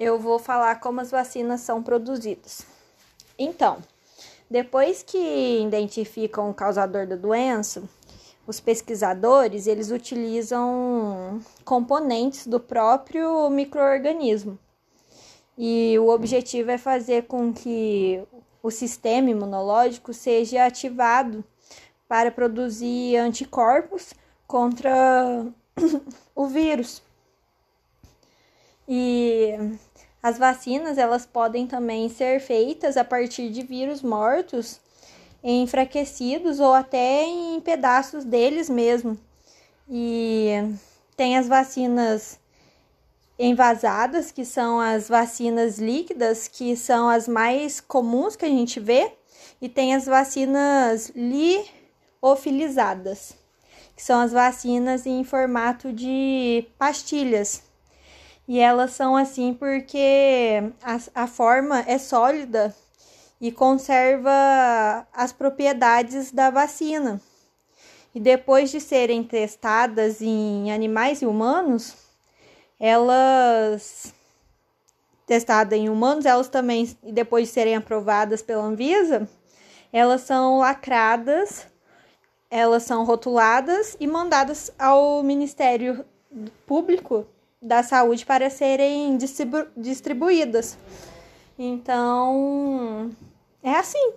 eu vou falar como as vacinas são produzidas. Então, depois que identificam o causador da doença, os pesquisadores eles utilizam componentes do próprio microorganismo. E o objetivo é fazer com que o sistema imunológico seja ativado para produzir anticorpos contra o vírus. E as vacinas, elas podem também ser feitas a partir de vírus mortos, enfraquecidos ou até em pedaços deles mesmo. E tem as vacinas envasadas, que são as vacinas líquidas, que são as mais comuns que a gente vê, e tem as vacinas liofilizadas, que são as vacinas em formato de pastilhas. E elas são assim porque a, a forma é sólida e conserva as propriedades da vacina. E depois de serem testadas em animais e humanos, elas testadas em humanos, elas também, depois de serem aprovadas pela Anvisa, elas são lacradas, elas são rotuladas e mandadas ao Ministério Público da Saúde para serem distribu distribuídas. Então, é assim.